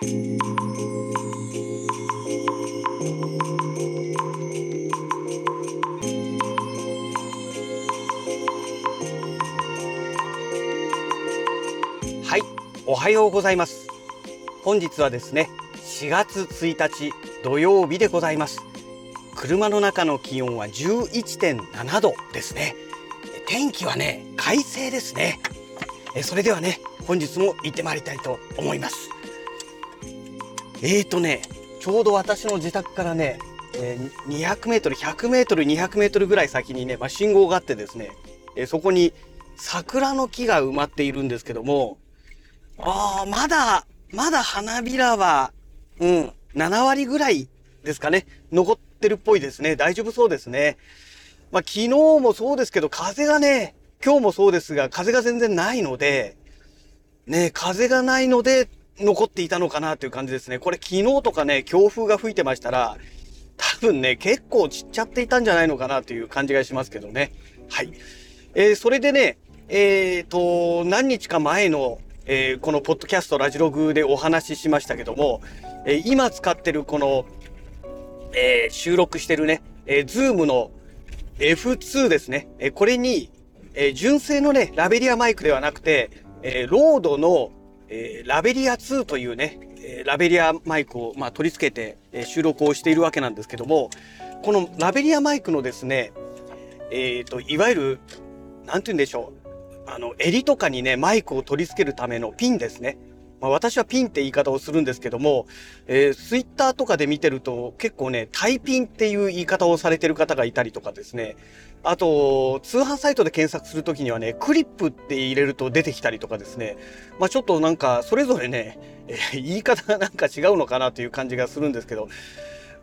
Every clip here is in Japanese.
はい、おはようございます。本日はですね、4月1日土曜日でございます。車の中の気温は11.7度ですね。天気はね、快晴ですね。えそれではね、本日も行ってまいりたいと思います。えーとね、ちょうど私の自宅からね、え200メートル、100メートル、200メートルぐらい先にね、まあ、信号があってですね、えそこに桜の木が埋まっているんですけども、ああ、まだ、まだ花びらは、うん、7割ぐらいですかね、残ってるっぽいですね。大丈夫そうですね。まあ、昨日もそうですけど、風がね、今日もそうですが、風が全然ないので、ね、風がないので、残っていたのかなという感じですね。これ昨日とかね、強風が吹いてましたら、多分ね、結構散っちゃっていたんじゃないのかなという感じがしますけどね。はい。えーそれでね、えーと、何日か前の、えーこのポッドキャストラジログでお話ししましたけども、えー今使ってるこの、えー収録してるね、えー、Zoom の F2 ですね。えーこれに、えー純正のね、ラベリアマイクではなくて、えーロードの、えーラベリア2というね、えーラベリアマイクを、まあ、取り付けて、えー収録をしているわけなんですけども、このラベリアマイクのですね、えっ、と、いわゆる、なんて言うんでしょう。あの、襟とかにね、マイクを取り付けるためのピンですね。まあ、私はピンって言い方をするんですけども、えー、ツイッターとかで見てると結構ね、タイピンっていう言い方をされてる方がいたりとかですね。あと、通販サイトで検索するときにはね、クリップって入れると出てきたりとかですね。まあちょっとなんか、それぞれね、えー言い方がなんか違うのかなという感じがするんですけど、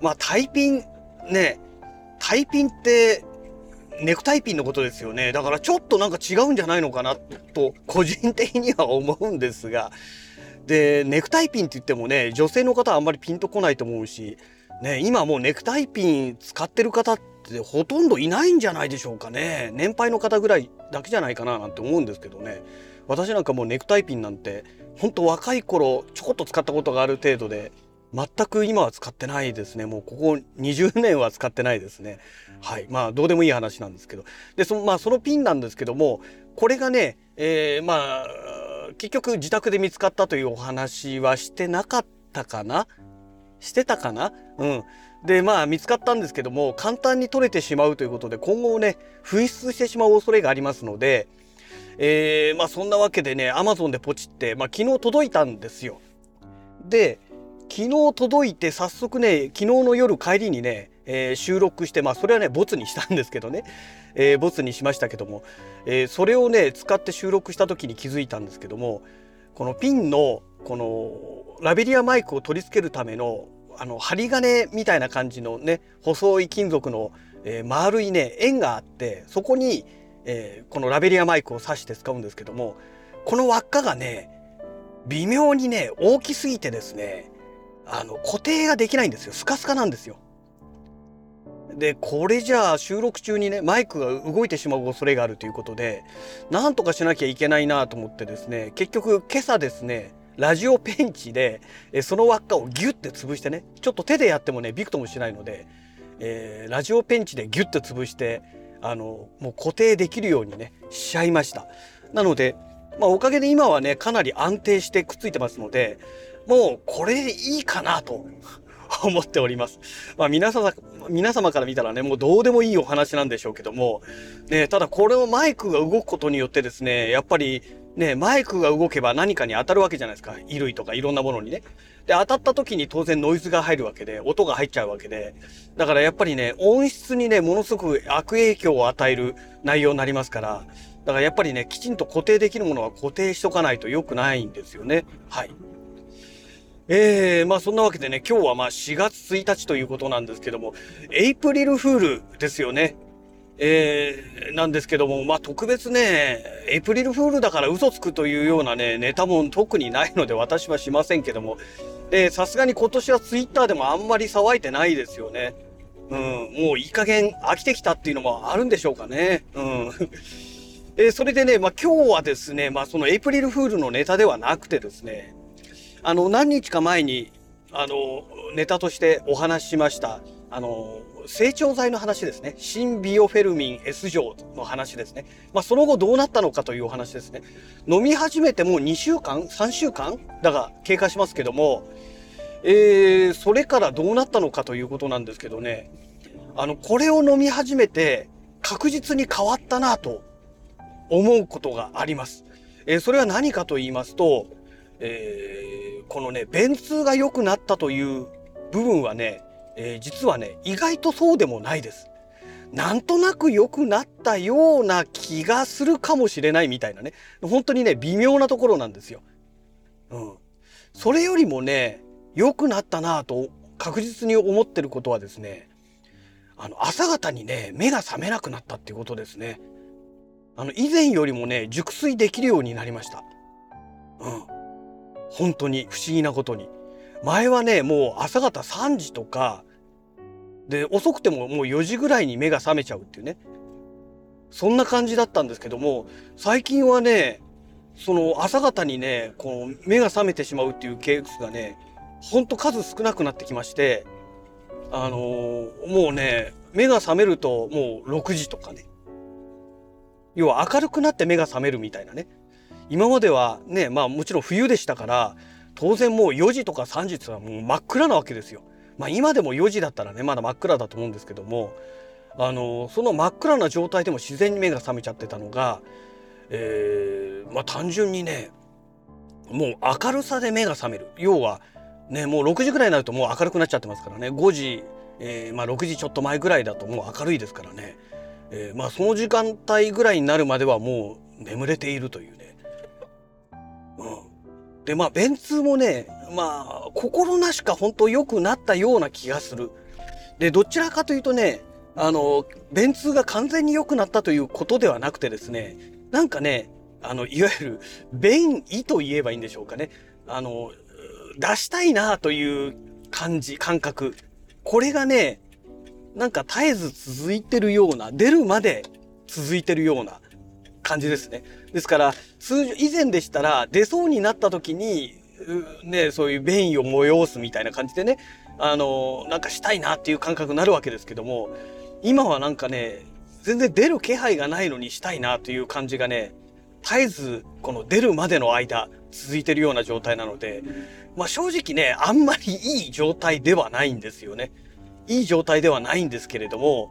まあタイピン、ね、タイピンって、ネクタイピンのことですよね。だからちょっとなんか違うんじゃないのかなと、個人的には思うんですが、で、ネクタイピンって言ってもね、女性の方はあんまりピンとこないと思うし、ね、今もうネクタイピン使ってる方ってほとんどいないんじゃないでしょうかね。年配の方ぐらいだけじゃないかななんて思うんですけどね。私なんかもうネクタイピンなんて、ほんと若い頃ちょこっと使ったことがある程度で、全く今は使ってないですね。もうここ20年は使ってないですね。はい。まあ、どうでもいい話なんですけど。で、その、まあ、そのピンなんですけども、これがね、えーまあ、結局自宅で見つかったというお話はしてなかったかな？してたかな？うん。で、まあ見つかったんですけども、簡単に取れてしまうということで、今後ね、紛失してしまう恐れがありますので、えーまあそんなわけでね、Amazon でポチって、まあ昨日届いたんですよ。で、昨日届いて早速ね、昨日の夜帰りにね、えー収録して、まあそれはね、ボツにしたんですけどね、えーボツにしましたけども、えーそれをね、使って収録した時に気づいたんですけども、このピンの、このラベリアマイクを取り付けるための、あの、針金みたいな感じのね、細い金属の、えー丸いね、円があって、そこに、えーこのラベリアマイクを挿して使うんですけども、この輪っかがね、微妙にね、大きすぎてですね、あの、固定ができないんですよ。スカスカなんですよ。で、これじゃあ収録中にね、マイクが動いてしまう恐れがあるということで、なんとかしなきゃいけないなと思ってですね、結局今朝ですね、ラジオペンチで、えその輪っかをギュッて潰してね、ちょっと手でやってもね、びくともしないので、えーラジオペンチでギュッて潰して、あの、もう固定できるようにね、しちゃいました。なので、まあおかげで今はね、かなり安定してくっついてますので、もうこれでいいかなと 思っております。まあ皆様、皆様から見たらね、もうどうでもいいお話なんでしょうけども、ね、ただこれをマイクが動くことによってですね、やっぱりね、マイクが動けば何かに当たるわけじゃないですか。衣類とかいろんなものにね。で、当たった時に当然ノイズが入るわけで、音が入っちゃうわけで、だからやっぱりね、音質にね、ものすごく悪影響を与える内容になりますから、だからやっぱりね、きちんと固定できるものは固定しとかないと良くないんですよね。はい。えー、まあそんなわけでね、今日はまあ4月1日ということなんですけども、エイプリルフールですよね。えー、なんですけども、まあ特別ね、エイプリルフールだから嘘つくというようなね、ネタも特にないので私はしませんけども、で、さすがに今年はツイッターでもあんまり騒いでないですよね。うん、もういい加減飽きてきたっていうのもあるんでしょうかね。うん。えーそれでね、まあ今日はですね、まあそのエイプリルフールのネタではなくてですね、あの何日か前にあのネタとしてお話ししました。あの成長剤の話ですね。新ビオフェルミン S 錠の話ですね、まあ、その後どうなったのかというお話ですね。飲み始めてもう2週間？3週間？だが経過しますけどもえー、それからどうなったのかということなんですけどね。あのこれを飲み始めて確実に変わったなと思うことがあります。えー、それは何かと言いますと、えー、このね便通が良くなったという部分はね、えー、実はね意外とそうでもないです。なんとなく良くなったような気がするかもしれないみたいなね本当にね微妙なところなんですよ。うん、それよりもね良くなったなと確実に思ってることはですねあの朝方にね目が覚めなくなったっていうことですね。あの以前よりもね熟睡できるようになりました。うん。本当に不思議なことに。前はねもう朝方3時とかで遅くてももう4時ぐらいに目が覚めちゃうっていうね。そんな感じだったんですけども最近はねその朝方にねこう目が覚めてしまうっていうケースがねほんと数少なくなってきましてあのー、もうね目が覚めるともう6時とかね。要は明るくなって目が覚めるみたいなね。今まではねまあもちろん冬でしたから当然もう4時とか3時ってはもう真っ暗なわけですよ。まあ今でも4時だったらねまだ真っ暗だと思うんですけどもあのその真っ暗な状態でも自然に目が覚めちゃってたのが、えー、まあ単純にねもう明るさで目が覚める要はねもう6時ぐらいになるともう明るくなっちゃってますからね5時、えー、まあ6時ちょっと前ぐらいだともう明るいですからねえー、まあその時間帯ぐらいになるまではもう眠れているというね。うん、でまあ便通もねまあ心なしか本当良くなったような気がする。でどちらかというとねあの便通が完全に良くなったということではなくてですねなんかねあのいわゆる便意と言えばいいんでしょうかね。あの出したいなという感じ感覚。これがねなんか絶えず続いてるような、出るまで続いてるような感じですね。ですから、通常、以前でしたら出そうになった時に、ね、そういう便意を催すみたいな感じでね、あの、なんかしたいなっていう感覚になるわけですけども、今はなんかね、全然出る気配がないのにしたいなという感じがね、絶えずこの出るまでの間続いてるような状態なので、まあ正直ね、あんまりいい状態ではないんですよね。いい状態ではないんですけれども、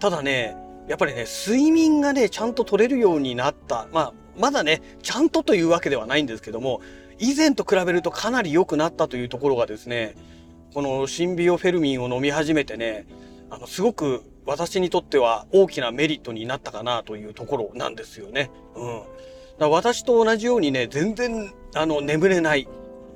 ただね、やっぱりね、睡眠がね、ちゃんと取れるようになった。まあ、まだね、ちゃんとというわけではないんですけども、以前と比べるとかなり良くなったというところがですね、このシンビオフェルミンを飲み始めてね、あの、すごく私にとっては大きなメリットになったかなというところなんですよね。うん。だ私と同じようにね、全然、あの、眠れない。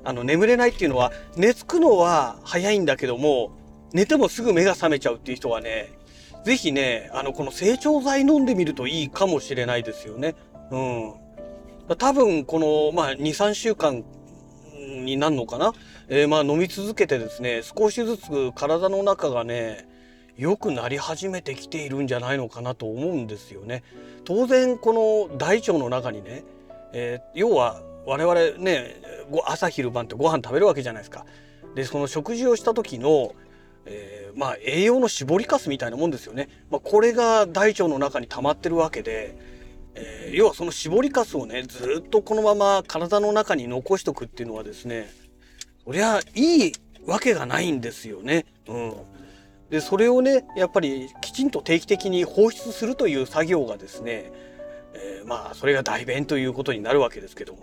あの、眠れないっていうのは、寝つくのは早いんだけども、寝てもすぐ目が覚めちゃうっていう人はね、ぜひね、あの、この成長剤飲んでみるといいかもしれないですよね。うん。多分、この、まあ、2、3週間になるのかな？えー、まあ、飲み続けてですね、少しずつ体の中がね、良くなり始めてきているんじゃないのかなと思うんですよね。当然、この大腸の中にね、えー、要は我々ね、朝昼晩ってご飯食べるわけじゃないですか。で、その食事をした時のえー、まあ栄養の絞りかすみたいなもんですよね。まあ、これが大腸の中に溜まってるわけで、えー、要はその絞りかすをねずっとこのまま体の中に残しとくっていうのはですねそりゃいいわけがないんですよね。うん、でそれをねやっぱりきちんと定期的に放出するという作業がですね、えー、まあそれが代弁ということになるわけですけども、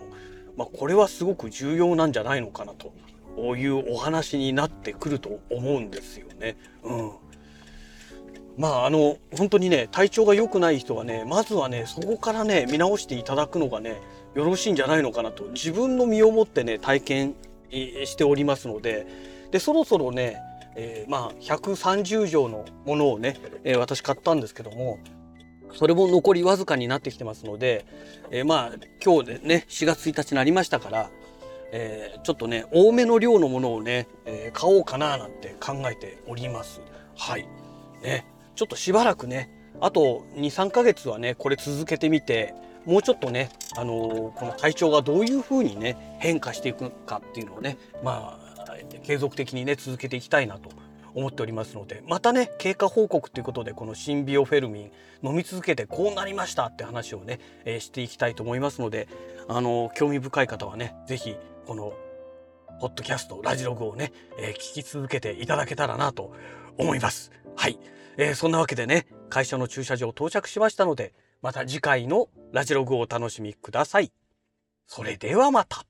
まあ、これはすごく重要なんじゃないのかなとういうお話になってくると思うんですよね。うん。まああの本当にね体調が良くない人はねまずはねそこからね見直していただくのがねよろしいんじゃないのかなと自分の身をもってね体験しておりますのででそろそろね、えー、まあ130錠のものをね、えー、私買ったんですけどもそれも残りわずかになってきてますので、えー、まあ今日でね4月1日になりましたからえー、ちょっとね多めの量のものをね、えー、買おうかななんて考えております。はい。ね、ちょっとしばらくねあと23ヶ月はねこれ続けてみてもうちょっとねあのこの体調がどういうふうにね変化していくかっていうのをねまあ継続的にね続けていきたいなと思っておりますのでまたね経過報告ということでこのシンビオフェルミン飲み続けてこうなりましたって話をね、えー、していきたいと思いますのであの興味深い方はね是非このポッドキャストラジログをね、えー、聞き続けていただけたらなと思います。はい、えー、そんなわけでね会社の駐車場到着しましたのでまた次回のラジログをお楽しみください。それではまた。